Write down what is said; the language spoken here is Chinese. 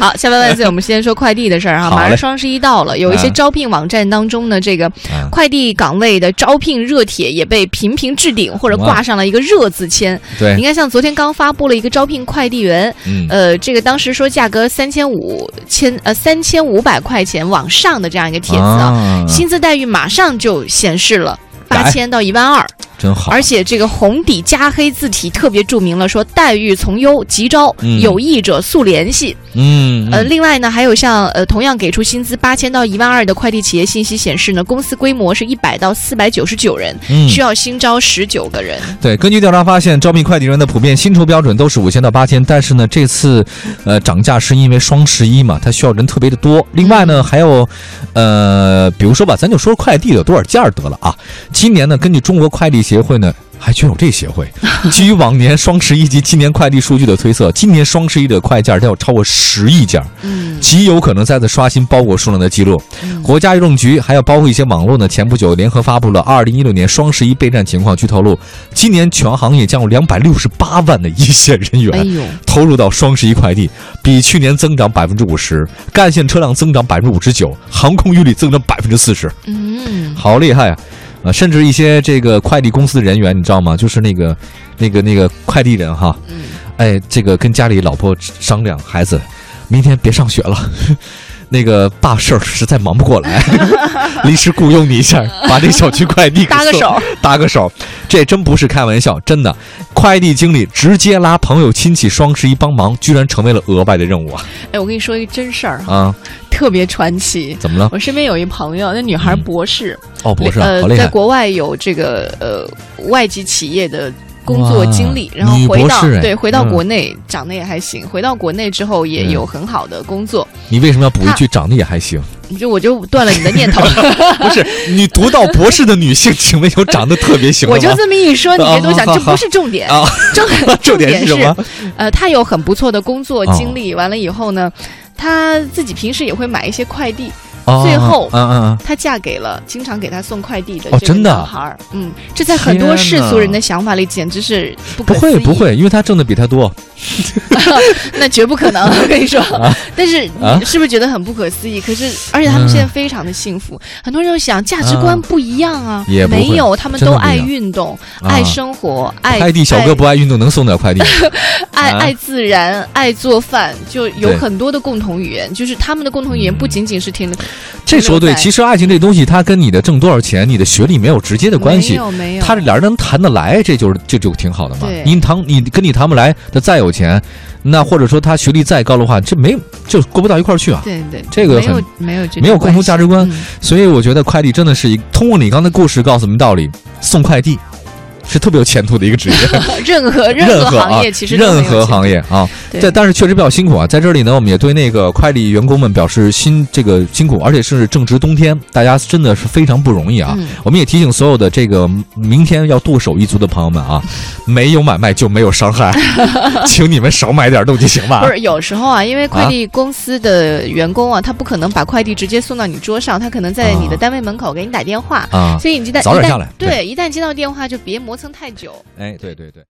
好，下班万岁！我们先说快递的事儿哈，马上双十一到了，有一些嗯招聘网站当中呢，这个嗯快递岗位的招聘热帖也被频频置顶或者挂上了一个热字签。对你，看，像昨天刚发布了一个招聘快递员，嗯，呃，这个当时说价格三千五千呃三千五百块钱往上的这样一个帖子啊，啊薪资待遇马上就显示了。八千到一万二，真好，而且这个红底加黑字体特别注明了，说待遇从优，急招，嗯有意者速联系。嗯，呃，嗯另外呢，还有像呃同样给出薪资八千到一万二的快递企业信息显示呢，公司规模是一百到四百九十九人，嗯需要新招十九个人。对，根据调查发现，招聘快递员的普遍薪酬标准都是五千到八千，但是呢，这次呃涨价是因为双十一嘛，它需要人特别的多。另外呢，还有呃，比如说吧，咱就说快递有多少件儿得了啊。今年呢，根据中国快递协会呢。还居然有这协会，基于往年双十一及今年快递数据的推测，今年双十一的快件将有超过十亿件，嗯，极有可能再次刷新包裹数量的记录。嗯国家邮政局还有包括一些网络呢，前不久联合发布了二零一六年双十一备战情况。据透露，今年全行业将有两百六十八万的一线人员投入到双十一快递，比去年增长百分之五十，干线车辆增长百分之五十九，航空运力增长百分之四十，嗯，好厉害啊！啊，甚至一些这个快递公司的人员，你知道吗？就是那个、那个、那个快递人哈，嗯哎，这个跟家里老婆商量，孩子，明天别上学了。那个爸事儿实在忙不过来，临时雇佣你一下，把这小区快递搭个手，搭个手，这真不是开玩笑，真的，快递经理直接拉朋友亲戚双十一帮忙，居然成为了额外的任务啊哎，我跟你说一个真事儿哈，啊！特别传奇。怎么了？我身边有一朋友，那女孩嗯博士，哦，博士啊，呃好，厉害！在国外有这个呃外籍企业的工作经历，然后回到对回到嗯国内，长得也还行。回到国内之后也嗯有很好的工作，你为什么要补一句长得也还行？你就我就断了你的念头。不是你读到博士的女性，请问有长得特别行？我就这么一说，你别多想，这不是重点。啊，重 重点点是什么？呃，她有很不错的工作哦经历，完了以后呢，他自己平时也会买一些快递。哦最后嗯嗯嗯，她嫁给了经常给她送快递的这个哦真的？男孩儿。嗯，这在很多世俗人的想法里简直是不可不会思议。不会，因为他挣的比他多。那绝不可能，我跟你说。但是是不是觉得很不可思议？可是，而且他们现在非常的幸福。很多人都想价值观不一样啊，也没有，他们都爱运动、啊。爱生活、爱快递小哥不爱运动，能送点快递？啊。爱爱自然、爱做饭，就有很多的共同语言。就是他们的共同语言不仅仅是停留这说对，其实爱情这东西，它跟你的挣多少钱、你的学历没有直接的关没系。有没有，他这俩人能谈得来，这就是这就挺好的嘛。对。你谈你跟你谈不来，他再有钱，那或者说他学历再高的话，这没就过不到一块儿去啊。对对，这个没有很没有没有共同价值观。嗯。所以我觉得快递真的是一通过你刚才故事告诉我们道理，送快递是特别有前途的一个职业。任何任何啊行业其实任何行业啊，对但是确实比较辛苦啊。在这里呢，我们也对那个快递员工们表示辛这个辛苦，而且是正值冬天，大家真的是非常不容易啊。嗯我们也提醒所有的这个明天要剁手一族的朋友们啊，没有买卖就没有伤害，请你们少买点东西行吧不？是有时候啊，因为快递公司的员工啊，他不可能把快递直接送到你桌上，他可能在你的啊单位门口给你打电话，啊，所以你一旦一旦早点下来对对，一旦接到电话就别磨撑太久。哎，对对对。